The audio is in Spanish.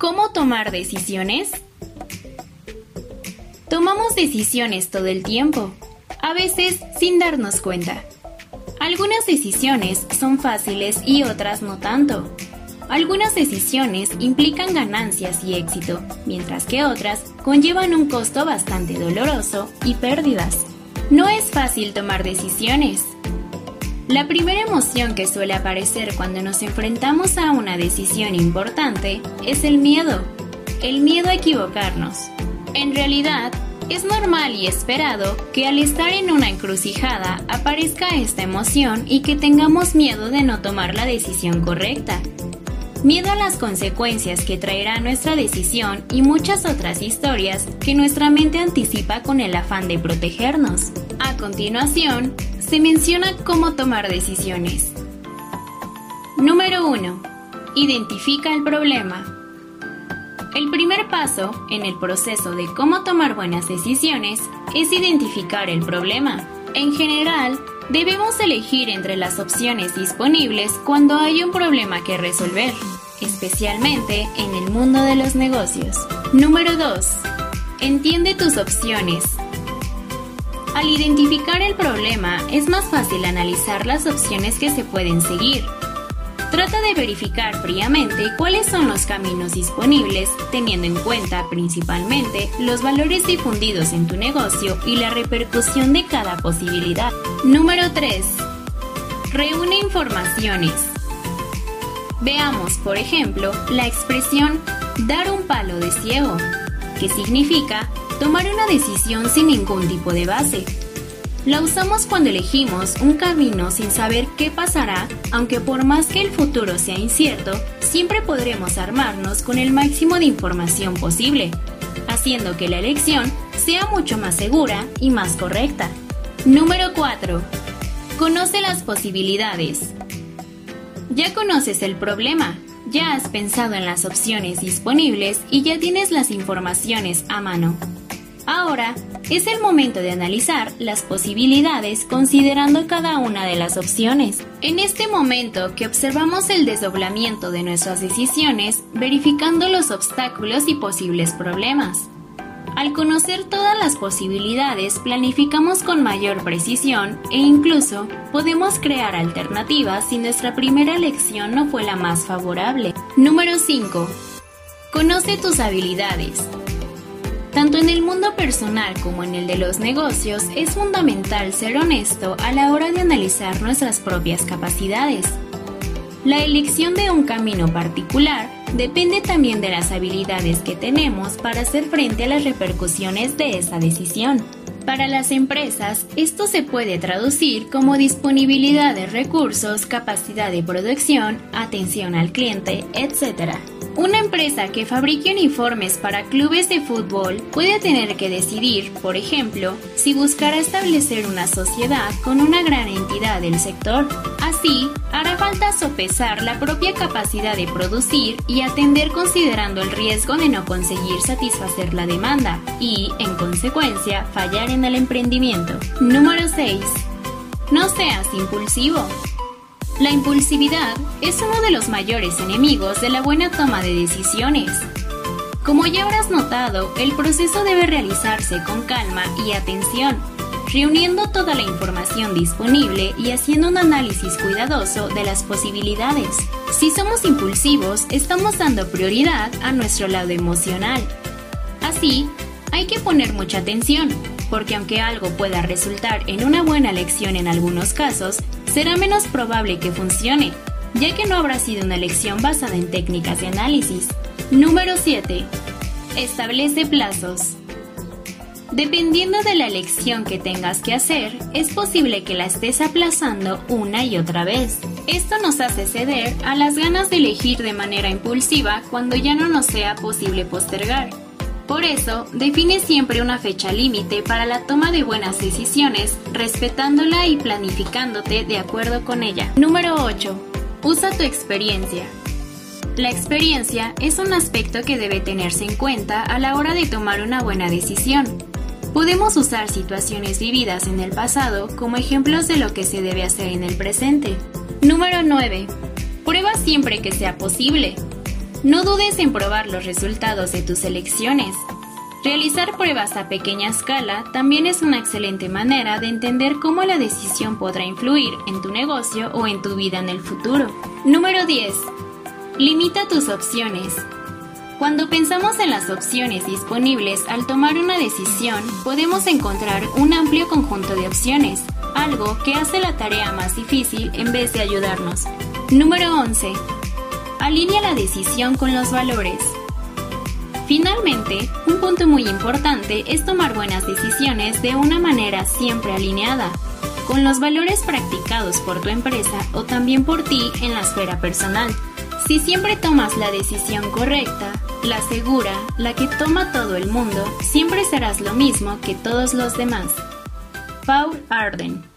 ¿Cómo tomar decisiones? Tomamos decisiones todo el tiempo, a veces sin darnos cuenta. Algunas decisiones son fáciles y otras no tanto. Algunas decisiones implican ganancias y éxito, mientras que otras conllevan un costo bastante doloroso y pérdidas. No es fácil tomar decisiones. La primera emoción que suele aparecer cuando nos enfrentamos a una decisión importante es el miedo, el miedo a equivocarnos. En realidad, es normal y esperado que al estar en una encrucijada aparezca esta emoción y que tengamos miedo de no tomar la decisión correcta. Miedo a las consecuencias que traerá nuestra decisión y muchas otras historias que nuestra mente anticipa con el afán de protegernos. A continuación, se menciona cómo tomar decisiones. Número 1. Identifica el problema. El primer paso en el proceso de cómo tomar buenas decisiones es identificar el problema. En general, debemos elegir entre las opciones disponibles cuando hay un problema que resolver, especialmente en el mundo de los negocios. Número 2. Entiende tus opciones. Al identificar el problema es más fácil analizar las opciones que se pueden seguir Trata de verificar fríamente cuáles son los caminos disponibles, teniendo en cuenta principalmente los valores difundidos en tu negocio y la repercusión de cada posibilidad. Número 3. Reúne informaciones. Veamos, por ejemplo, la expresión dar un palo de ciego, que significa tomar una decisión sin ningún tipo de base. La usamos cuando elegimos un camino sin saber qué pasará, aunque por más que el futuro sea incierto, siempre podremos armarnos con el máximo de información posible, haciendo que la elección sea mucho más segura y más correcta. Número 4. Conoce las posibilidades. Ya conoces el problema, ya has pensado en las opciones disponibles y ya tienes las informaciones a mano. Ahora es el momento de analizar las posibilidades considerando cada una de las opciones. En este momento que observamos el desdoblamiento de nuestras decisiones, verificando los obstáculos y posibles problemas. Al conocer todas las posibilidades, planificamos con mayor precisión e incluso podemos crear alternativas si nuestra primera elección no fue la más favorable. Número 5. Conoce tus habilidades. Tanto en el mundo personal como en el de los negocios es fundamental ser honesto a la hora de analizar nuestras propias capacidades. La elección de un camino particular depende también de las habilidades que tenemos para hacer frente a las repercusiones de esa decisión. Para las empresas, esto se puede traducir como disponibilidad de recursos, capacidad de producción, atención al cliente, etc. Una empresa que fabrique uniformes para clubes de fútbol puede tener que decidir, por ejemplo, si buscará establecer una sociedad con una gran entidad del sector. Así, hará falta sopesar la propia capacidad de producir y atender considerando el riesgo de no conseguir satisfacer la demanda y, en consecuencia, fallar en el emprendimiento. Número 6. No seas impulsivo. La impulsividad es uno de los mayores enemigos de la buena toma de decisiones. Como ya habrás notado, el proceso debe realizarse con calma y atención, reuniendo toda la información disponible y haciendo un análisis cuidadoso de las posibilidades. Si somos impulsivos, estamos dando prioridad a nuestro lado emocional. Así, hay que poner mucha atención, porque aunque algo pueda resultar en una buena elección en algunos casos, será menos probable que funcione, ya que no habrá sido una elección basada en técnicas de análisis. Número 7. Establece plazos. Dependiendo de la elección que tengas que hacer, es posible que la estés aplazando una y otra vez. Esto nos hace ceder a las ganas de elegir de manera impulsiva cuando ya no nos sea posible postergar. Por eso, define siempre una fecha límite para la toma de buenas decisiones, respetándola y planificándote de acuerdo con ella. Número 8. Usa tu experiencia. La experiencia es un aspecto que debe tenerse en cuenta a la hora de tomar una buena decisión. Podemos usar situaciones vividas en el pasado como ejemplos de lo que se debe hacer en el presente. Número 9. Prueba siempre que sea posible. No dudes en probar los resultados de tus elecciones. Realizar pruebas a pequeña escala también es una excelente manera de entender cómo la decisión podrá influir en tu negocio o en tu vida en el futuro. Número 10. Limita tus opciones. Cuando pensamos en las opciones disponibles al tomar una decisión, podemos encontrar un amplio conjunto de opciones, algo que hace la tarea más difícil en vez de ayudarnos. Número 11. Alinea la decisión con los valores. Finalmente, un punto muy importante es tomar buenas decisiones de una manera siempre alineada con los valores practicados por tu empresa o también por ti en la esfera personal. Si siempre tomas la decisión correcta, la segura, la que toma todo el mundo, siempre serás lo mismo que todos los demás. Paul Arden